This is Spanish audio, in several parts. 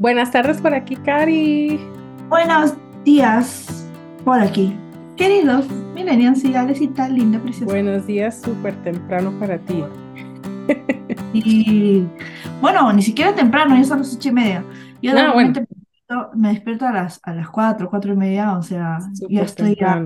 Buenas tardes por aquí, Cari. Buenos días por aquí. Queridos millennials y tal linda, preciosa. Buenos días, súper temprano para ti. Y bueno, ni siquiera temprano, ya son las ocho y media. Yo Ah, bueno. normalmente me despierto- a las, a las cuatro, cuatro y media, o sea, ya estoy ya,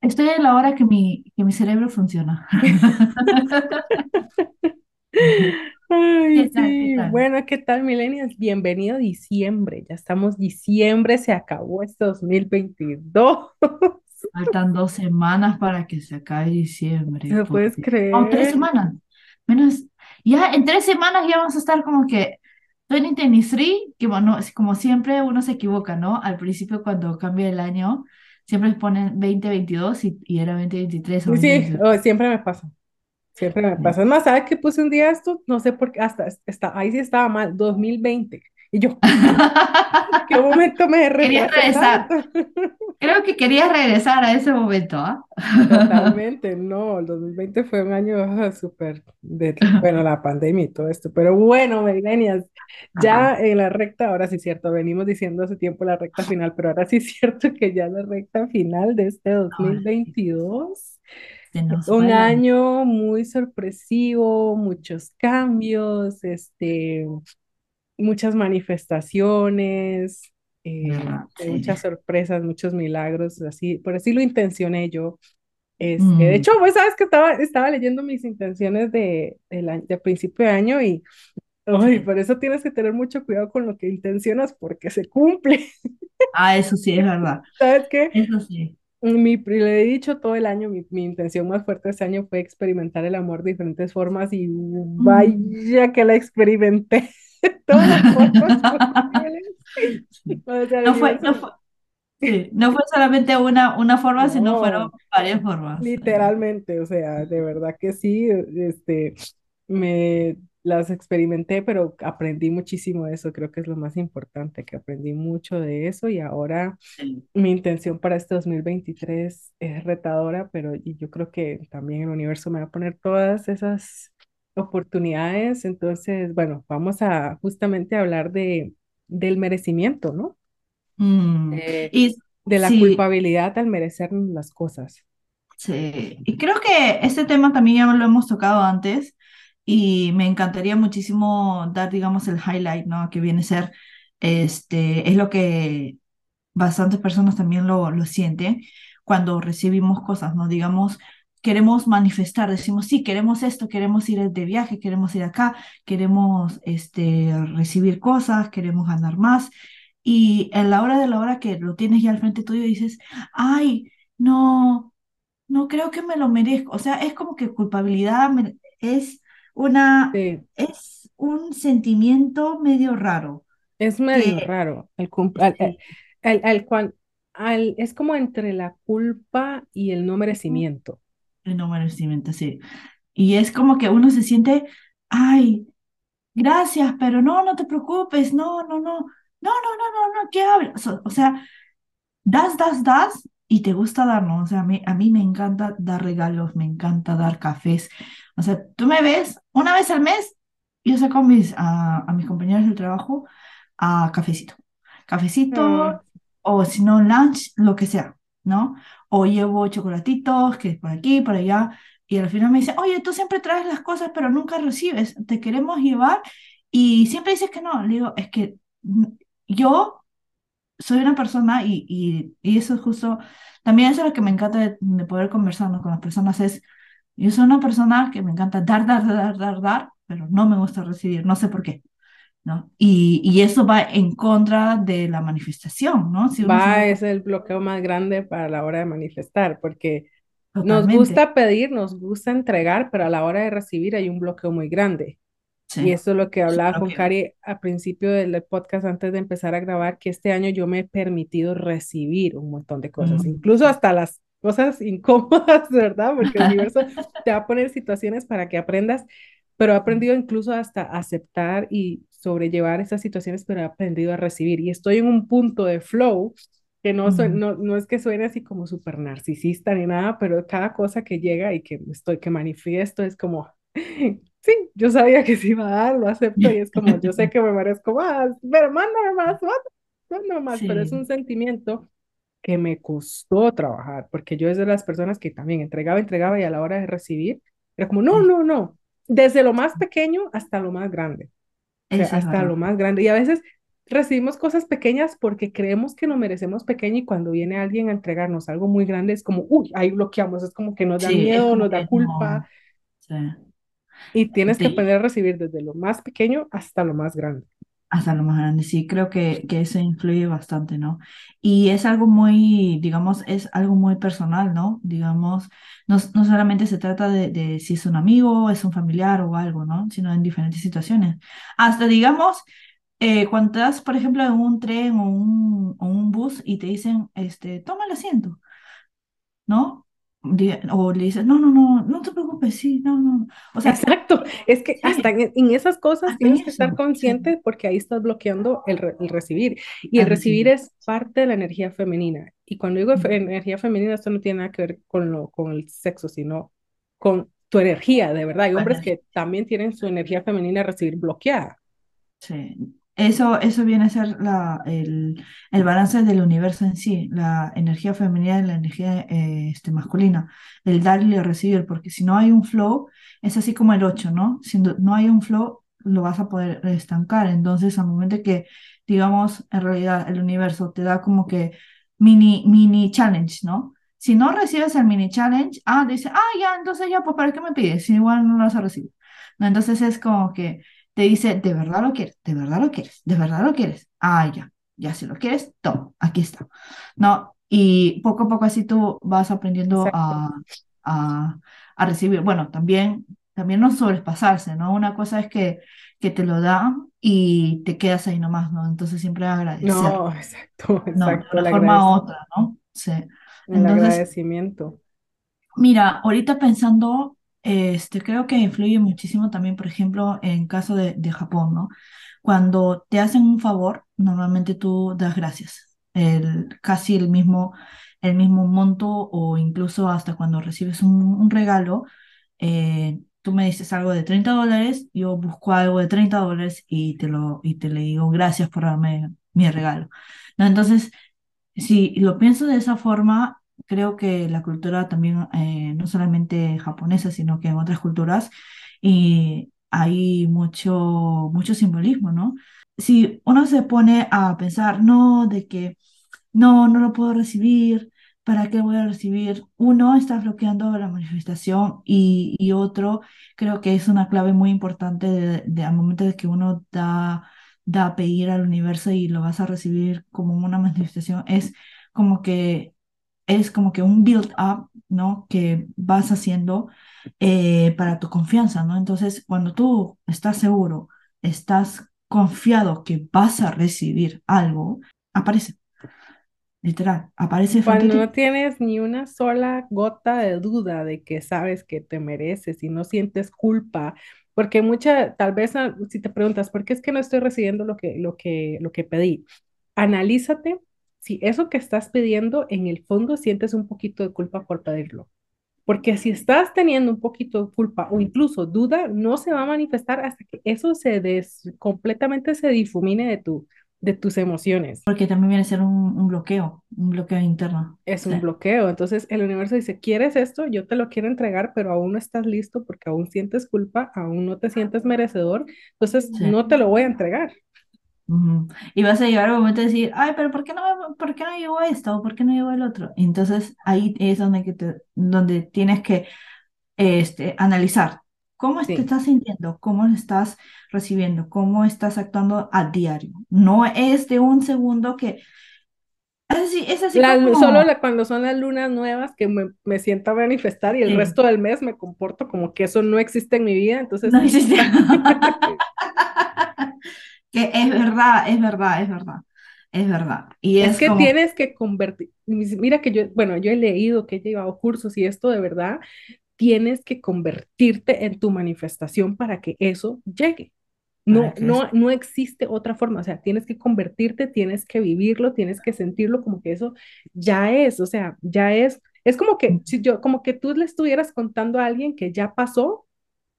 estoy en la hora que mi, que mi cerebro funciona. Ay, sí. Bueno, ¿qué tal, millennials? Bienvenido a diciembre. Ya estamos diciembre, se acabó este 2022. Faltan dos semanas para que se acabe diciembre. ¿Te lo por puedes Dios. Oh, tres creer? semanas. Menos, ya en tres semanas ya vamos a estar como que 2023, que bueno, como siempre uno se equivoca, ¿no? Al principio cuando cambia el año, siempre ponen 2022 y, y era 2023 o Sí, 2022. oh, siempre me pasa. Siempre me pasa. Más, ¿sabes qué puse un día esto? No sé por qué, hasta está, ahí sí estaba mal, 2020. Y yo, ¿qué momento me Quería regresar. Creo que quería regresar a ese momento, ¿ah? Totalmente, no, el 2020 fue un año ah, súper de, bueno, la pandemia y todo esto, pero bueno, millennials, ya Ajá. en la recta, ahora sí es cierto, venimos diciendo hace tiempo la recta final, pero ahora sí es cierto que ya la recta final de este Ahora sí, 2022, se nos un año. muy sorpresivo, muchos cambios, este, muchas manifestaciones, eh, de Sí. muchas sorpresas, muchos milagros, así, por así lo intencioné yo. Este, de Mm. hecho, pues sabes que estaba, estaba leyendo mis intenciones de, de principio de año y ay, por eso tienes que tener mucho cuidado con lo que intencionas porque se cumple. Ah, eso sí es verdad. ¿Sabes qué? Eso sí. Mi, le he dicho todo el año, mi, mi intención más fuerte este año fue experimentar el amor de diferentes formas y Mm. vaya que la experimenté todas las formas. O sea, No fue, no fue, sí, no fue solamente una, una forma, sino fueron no. varias formas. Literalmente, o sea, de verdad que sí, este, me las experimenté, pero aprendí muchísimo de eso, creo que es lo más importante, que aprendí mucho de eso y ahora Sí. mi intención para este 2023 es retadora, pero y yo creo que también el universo me va a poner todas esas oportunidades, entonces, bueno, vamos a justamente hablar de, del merecimiento, ¿no? Mm, De, Y de la sí, culpabilidad al merecer las cosas. sí. Y creo que este tema también ya lo hemos tocado antes y me encantaría muchísimo dar, digamos, el highlight, ¿no? Que viene a ser, este, es lo que bastantes personas también lo, lo sienten cuando recibimos cosas, ¿no? Digamos, queremos manifestar, decimos, sí, queremos esto, queremos ir de viaje, queremos ir acá, queremos este, recibir cosas, queremos ganar más. Y en la hora de la hora que lo tienes ya al frente tuyo dices, ay, no, no creo que me lo merezco. O sea, es como que culpabilidad es una, Sí. es un sentimiento medio raro Es medio que raro. El, al- al- al- al es como entre la culpa y el no merecimiento. el no merecimiento, sí. Y es como que uno se siente, ay, gracias, pero no, no te preocupes, no, no, no, no, no, no, no, no, ¿qué hablas? O, o sea, das, das, das y te gusta dar, ¿no? O sea, a mí, a mí me encanta dar regalos, me encanta dar cafés. O sea, tú me ves una vez al mes, yo saco a mis, a, a mis compañeros del trabajo a cafecito. Cafecito Ah, o si no, lunch, lo que sea, ¿no? O llevo chocolatitos, que es por aquí, por allá, y al final me dicen, oye, tú siempre traes las cosas, pero nunca recibes, te queremos llevar, y siempre dices que no. Le digo, es que mm, yo soy una persona, y, y, y eso es justo, también eso es lo que me encanta de, de poder conversar ¿no? con las personas, es, yo soy una persona que me encanta dar, dar, dar, dar, dar, pero no me gusta recibir, no sé por qué. ¿no? Y, y eso va en contra de la manifestación, ¿no? Si se va, da es el bloqueo más grande para la hora de manifestar, porque nos totalmente, gusta pedir, nos gusta entregar, pero a la hora de recibir hay un bloqueo muy grande. Y sí, eso es lo que hablaba con. Cari al principio del podcast antes de empezar a grabar, que este año yo me he permitido recibir un montón de cosas, incluso hasta las cosas incómodas, ¿verdad? Porque el universo te va a poner situaciones para que aprendas, pero he aprendido incluso hasta aceptar y sobrellevar esas situaciones, pero he aprendido a recibir. Y estoy en un punto de flow que no, soy, Mm. no, no es que suene así como súper narcisista ni nada, pero cada cosa que llega y que estoy, que manifiesto es como sí, yo sabía que se iba a dar, lo acepto y es como, yo sé que me merezco más, pero mándame más, mándame más, pero es Sí, un sentimiento que me costó trabajar, porque yo es de las personas que también entregaba, entregaba y a la hora de recibir, era como, no, no, no, desde lo más pequeño hasta lo más grande, o sea, hasta lo más grande. Y a veces recibimos cosas pequeñas porque creemos que nos merecemos pequeño y cuando viene alguien a entregarnos algo muy grande es como, uy, ahí bloqueamos, es como que nos da Sí, miedo, nos da que culpa no, sí. y tienes que Te- aprender a recibir desde lo más pequeño hasta lo más grande. Hasta lo más grande, sí, creo que, que eso influye bastante, ¿no? Y es algo muy, digamos, es algo muy personal, ¿no? Digamos, no, no solamente se trata de, de si es un amigo, es un familiar o algo, ¿no? Sino en diferentes situaciones. Hasta, digamos, eh, cuando estás, por ejemplo, en un tren o un, o un bus y te dicen, este, toma el asiento. ¿no? O le dices, no, no, no, no te preocupes, sí, no, no. O sea, Exacto, es que hasta sí, en, en esas cosas hasta en tienes que eso. estar Sí, consciente porque ahí estás bloqueando el, re- el recibir. Y el recibir es parte de la energía femenina. Y cuando digo fe- energía femenina, esto no tiene nada que ver con, lo, con el sexo, sino con tu energía, de verdad. Hay hombres Bueno, que también tienen su energía femenina a recibir bloqueada. sí. Eso, eso viene a ser el, el balance del universo en sí, la energía femenina y la energía eh, este, masculina, el dar y el recibir, porque si no hay un flow, es así como el 8, ¿no? Si no no hay un flow, lo vas a poder estancar. Entonces, al momento que, digamos, en realidad el universo te da como que mini, mini challenge, ¿no? Si no recibes el mini challenge, ah, dice, ah, ya, entonces ya, pues, ¿para qué me pides? Si igual no lo vas a recibir. ¿No? Entonces es como que te dice, ¿de verdad lo quieres? ¿De verdad lo quieres? ¿De verdad lo quieres? Ah, ya, ya si lo quieres, toma, aquí está. ¿No? Y poco a poco así tú vas aprendiendo Exacto. a, a, a recibir. Bueno, también, también no sobrepasarse, ¿no? Una cosa es que, que te lo dan y te quedas ahí nomás, ¿no? Entonces siempre agradecer, No, exacto, ¿no? De exacto, una el forma u otra, ¿no? Sí. el Entonces, agradecimiento. Mira, ahorita pensando, este, creo que influye muchísimo también, por ejemplo, en caso de, de Japón, ¿no? Cuando te hacen un favor, normalmente tú das gracias, el, casi el mismo, el mismo monto o incluso hasta cuando recibes un, un regalo, eh, tú me dices algo de 30 dólares, yo busco algo de 30 dólares y te lo, y te le digo gracias por darme mi regalo, ¿no? Entonces, si lo pienso de esa forma, creo que la cultura también, eh, no solamente japonesa, sino que en otras culturas, y hay mucho, mucho simbolismo, ¿no? Si uno se pone a pensar, no, de que no, no lo puedo recibir, ¿para qué voy a recibir? Uno, está bloqueando la manifestación y, y otro, creo que es una clave muy importante de, de- al momento de que uno da, da a pedir al universo y lo vas a recibir como una manifestación, es como que es como que un build up, ¿no? Que vas haciendo eh, para tu confianza, ¿no? Entonces, cuando tú estás seguro, estás confiado que vas a recibir algo, aparece. Literal, aparece Cuando no ti. tienes ni una sola gota de duda de que sabes que te mereces y no sientes culpa, porque mucha, tal vez ah, si te preguntas, ¿por qué es que no estoy recibiendo lo que, lo que, lo que pedí? Analízate si eso que estás pidiendo en el fondo sientes un poquito de culpa por pedirlo. Porque si estás teniendo un poquito de culpa o incluso duda, no se va a manifestar hasta que eso se des, completamente se difumine de tu, de tus emociones. Porque también viene a ser un, un bloqueo, un bloqueo interno. es Sí, un bloqueo. Entonces el universo dice, ¿quieres esto? Yo te lo quiero entregar, pero aún no estás listo porque aún sientes culpa, aún no te sientes merecedor, entonces sí. no te lo voy a entregar. Ujú. Y vas a llegar al momento de decir, ay, pero ¿por qué no, me- por qué no llegó esto? ¿O por qué no llegó el otro? Entonces ahí es donde, que te- donde tienes que este, analizar cómo te Sí. estás sintiendo, cómo lo estás recibiendo, cómo estás actuando a diario. No es de un segundo que... Es así, es así lu- solo como... la- cuando son las lunas nuevas que me, me siento a manifestar y el Sí, resto del mes me comporto como que eso no existe en mi vida, entonces no existe. Que es verdad, es verdad, es verdad, es verdad. Y es es que como, tienes que convertir, mira que yo, bueno, yo he leído, que he llevado cursos y esto de verdad, tienes que convertirte en tu manifestación para que eso llegue. No, no, no existe otra forma, o sea, tienes que convertirte, tienes que vivirlo, tienes que sentirlo como que eso ya es, o sea, ya es, es como que si yo, como que tú le estuvieras contando a alguien que ya pasó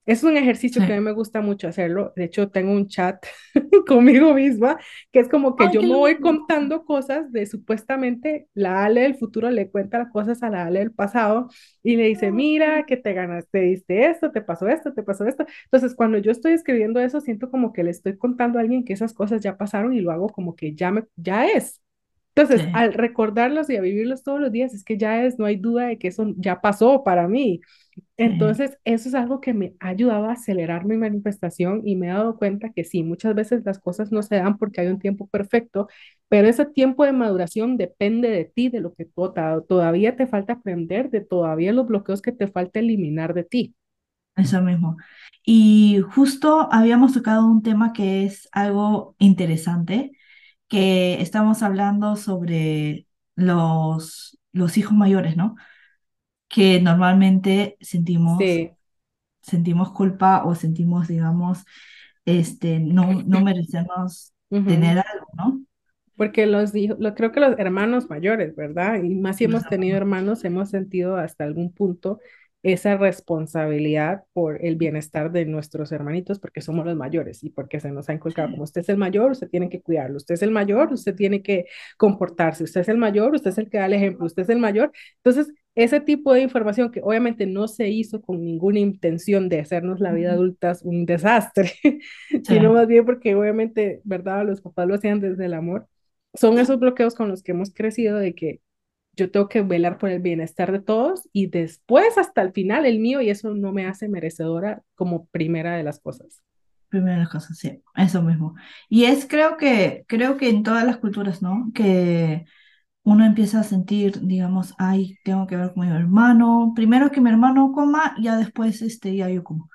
Es un ejercicio que a mí me gusta mucho hacerlo. De hecho, tengo un chat conmigo misma, que es como que yo me voy contando cosas de supuestamente la Ale del futuro le cuenta las cosas a la Ale del pasado y le dice, mira, que te ganaste, diste esto, te pasó esto, te pasó esto. Entonces, cuando yo estoy escribiendo eso, siento como que le estoy contando a alguien que esas cosas ya pasaron y lo hago como que ya, me, ya es. Entonces, al recordarlos y a vivirlos todos los días, es que ya es, no hay duda de que eso ya pasó para mí. Entonces, eso es algo que me ha ayudado a acelerar mi manifestación y me he dado cuenta que sí, muchas veces las cosas no se dan porque hay un tiempo perfecto, pero ese tiempo de maduración depende de ti, de lo que todavía te falta aprender, de todavía los bloqueos que te falta eliminar de ti. Eso mismo. Y justo habíamos tocado un tema que es algo interesante, que estamos hablando sobre los, los hijos mayores, ¿no? que normalmente sentimos, sentimos culpa o sentimos, digamos, este, no, no merecemos tener algo, ¿no? Porque los lo, creo que los hermanos mayores, ¿verdad? Y más si hemos tenido hermanos, hemos sentido hasta algún punto esa responsabilidad por el bienestar de nuestros hermanitos porque somos los mayores y porque se nos ha inculcado como usted es el mayor, usted tiene que cuidarlo, usted es el mayor, usted tiene que comportarse, usted es el mayor, usted es el que da el ejemplo, usted es el mayor. Entonces, ese tipo de información que obviamente no se hizo con ninguna intención de hacernos la vida adulta un desastre, sino más bien porque obviamente, ¿verdad? Los papás lo hacían desde el amor. Son esos bloqueos con los que hemos crecido de que yo tengo que velar por el bienestar de todos y después hasta el final el mío y eso no me hace merecedora como primera de las cosas. Primera de las cosas, sí, eso mismo. Y es creo que, creo que en todas las culturas, ¿no? Que uno empieza a sentir, digamos, ay, tengo que ver con mi hermano. Primero que mi hermano coma, ya después este, ya yo como.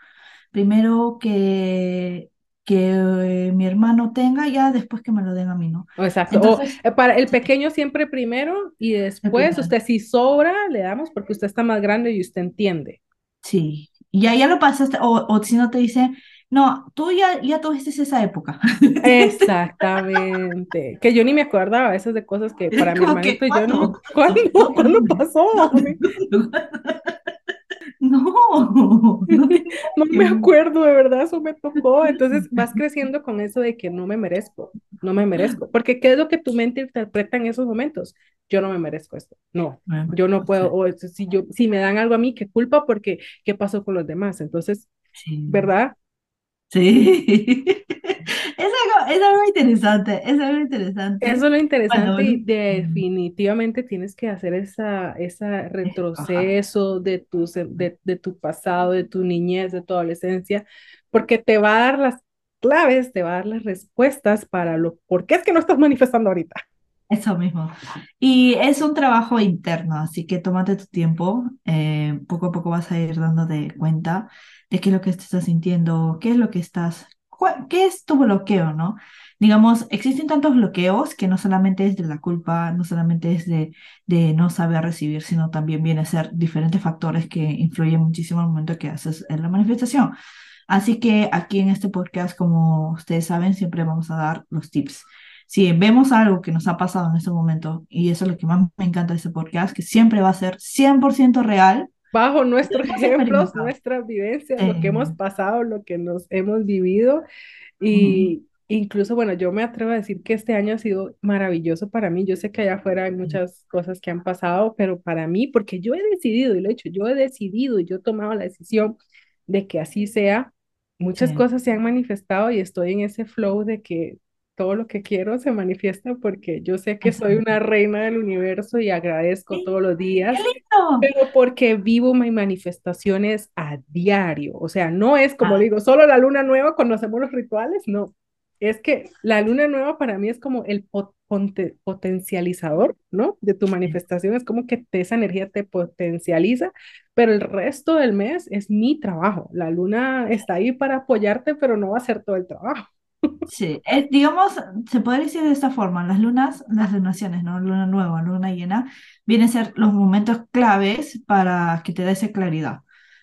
Primero que que mi hermano tenga ya después que me lo den a mí, ¿no? Exacto. Eh, para el pequeño siempre primero y después usted si sobra le damos porque usted está más grande y usted entiende. Sí, ya, ya lo pasaste, o, o si no te dice, no, tú ya, ya tuviste esa época. Exactamente. Que yo ni me acordaba a veces de cosas que para mi hermanito y yo no. ¿Cuándo? ¿Cuándo pasó? No, no, me acuerdo, de verdad, eso me tocó. Entonces vas creciendo con eso de que no me merezco, no me merezco. Porque ¿qué es lo que tu mente interpreta en esos momentos? Yo no me merezco esto. No, yo no puedo. O si, yo, si me dan algo a mí, qué culpa porque ¿qué pasó con los demás? Entonces, ¿verdad? Sí, es algo, es algo interesante, es algo interesante. Eso es lo interesante y definitivamente tienes que hacer esa, esa retroceso de tu, de, de tu pasado, de tu niñez, de tu adolescencia, porque te va a dar las claves, te va a dar las respuestas para lo, por qué es que no estás manifestando ahorita. Eso mismo. Y es un trabajo interno, así que tómate tu tiempo, eh, poco a poco vas a ir dándote cuenta de qué es lo que estás sintiendo, qué es lo que estás, qué es tu bloqueo, ¿no? Digamos, existen tantos bloqueos que no solamente es de la culpa, no solamente es de, de no saber recibir, sino también viene a ser diferentes factores que influyen muchísimo al momento que haces la manifestación. Así que aquí en este podcast, como ustedes saben, siempre vamos a dar los tips. Si vemos algo que nos ha pasado en este momento, y eso es lo que más me encanta de este podcast, que siempre va a ser 100% real, bajo nuestros ejemplos, nuestras vivencias, lo que hemos pasado, lo que nos hemos vivido. Y incluso, bueno, yo me atrevo a decir que este año ha sido maravilloso para mí. Yo sé que allá afuera hay muchas cosas que han pasado, pero para mí, porque yo he decidido, y lo he hecho, yo he decidido y yo he tomado la decisión de que así sea, muchas cosas se han manifestado y estoy en ese flow de que todo lo que quiero se manifiesta porque yo sé que soy una reina del universo y agradezco todos los días, pero porque vivo mis manifestaciones a diario. O sea, no es como ah. digo, solo la luna nueva cuando hacemos los rituales, no. Es que la luna nueva para mí es como el potencializador, ¿no? De tu manifestación, es como que esa energía te potencializa, pero el resto del mes es mi trabajo. La luna está ahí para apoyarte, pero no va a hacer todo el trabajo. Sí, eh, digamos, se podría decir de esta forma, las lunas, las lunaciones, ¿no? Luna nueva, luna llena, vienen a ser los momentos claves para que te dé esa claridad,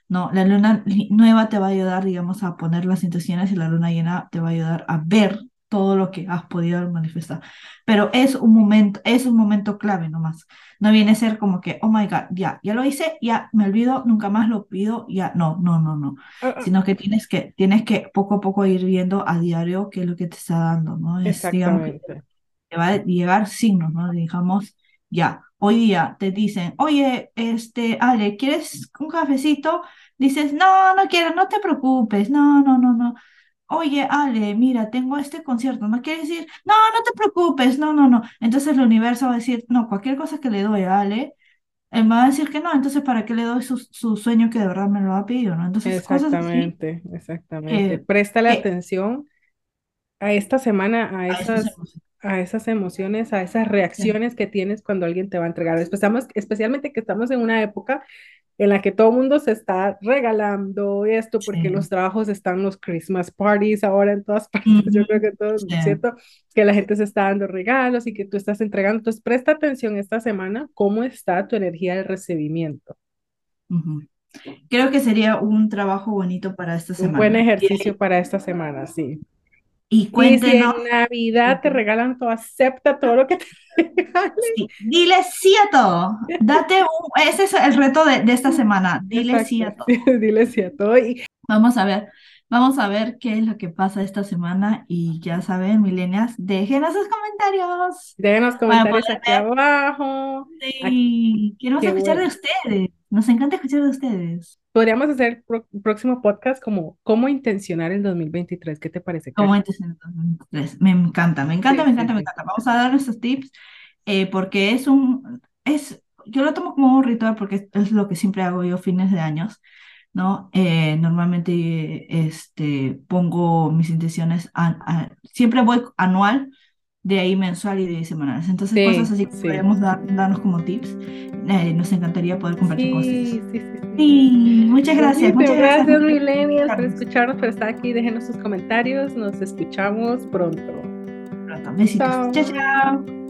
¿no? La luna nueva te va a ayudar, digamos, a poner las intenciones y la luna llena te va a ayudar a ver todo lo que has podido manifestar. Pero es un momento, es un momento clave nomás. No viene a ser como que, oh my God, ya, ya lo hice, ya me olvido, nunca más lo pido, ya, no, no, no, no. Ah, Sino que tienes que, tienes que poco a poco ir viendo a diario qué es lo que te está dando, ¿no? Es, digamos, que te va a llegar signos, ¿no? Digamos, ya, hoy día te dicen, oye, este, Ale, ¿quieres un cafecito? Dices, no, no quiero, no te preocupes, no, no, no, no. Oye, Ale, mira, tengo este concierto, ¿no quieres decir? No, no te preocupes, no, no, no. Entonces el universo va a decir, no, cualquier cosa que le doy a Ale, él me va a decir que no, entonces ¿para qué le doy su, su sueño que de verdad me lo ha pedido, ¿no? Entonces, cosas así Exactamente, exactamente. que, Préstale atención a esta semana, a a esas emociones. a esas emociones, a esas Sí. reacciones que tienes cuando alguien te va a entregar. Especialmente, especialmente que estamos en una época en la que todo el mundo se está regalando esto porque Sí. los trabajos están los Christmas parties ahora en todas partes. Yo creo que todo, sí. ¿cierto? Que la gente se está dando regalos y que tú estás entregando. Entonces, presta atención esta semana, cómo está tu energía de recibimiento. Creo que sería un trabajo bonito para esta Un buen semana. Ejercicio para esta semana, sí. Y Y si en cuéntenos, Navidad te regalan todo, acepta todo lo que te regalen. sí, dile sí a todo. Date un, ese es el reto de, de esta semana. Dile sí a Exacto, todo. dile sí a todo. Y Vamos a ver, vamos a ver qué es lo que pasa esta semana. Y ya saben, milenias, déjenos sus comentarios déjenos comentarios aquí abajo. Aquí, Sí, queremos qué escuchar de bueno. ustedes. Nos encanta escuchar de ustedes. Podríamos hacer pro- próximo podcast como cómo intencionar el 2023. ¿Qué te parece, antes en el 2003. Me encanta, me encanta, Sí, me sí, encanta, me sí. encanta. Vamos a dar nuestros tips eh, porque es un, es, yo lo tomo como un ritual porque es lo que siempre hago yo fines de años, ¿no? Eh, normalmente este, pongo mis intenciones, a- a- siempre voy anual, de ahí mensual y de semanales. Entonces cosas Sí, así que sí. podemos dar, darnos como tips. Eh, nos encantaría poder compartir con ustedes. Sí, sí, sí, sí. Sí, muchas gracias, Buenísimo. muchas gracias Gracias, por millennials, por escucharnos. escucharnos, por estar aquí. Déjenos sus comentarios. Nos escuchamos pronto. Pronto. Besitos. Chao, Chao. chao.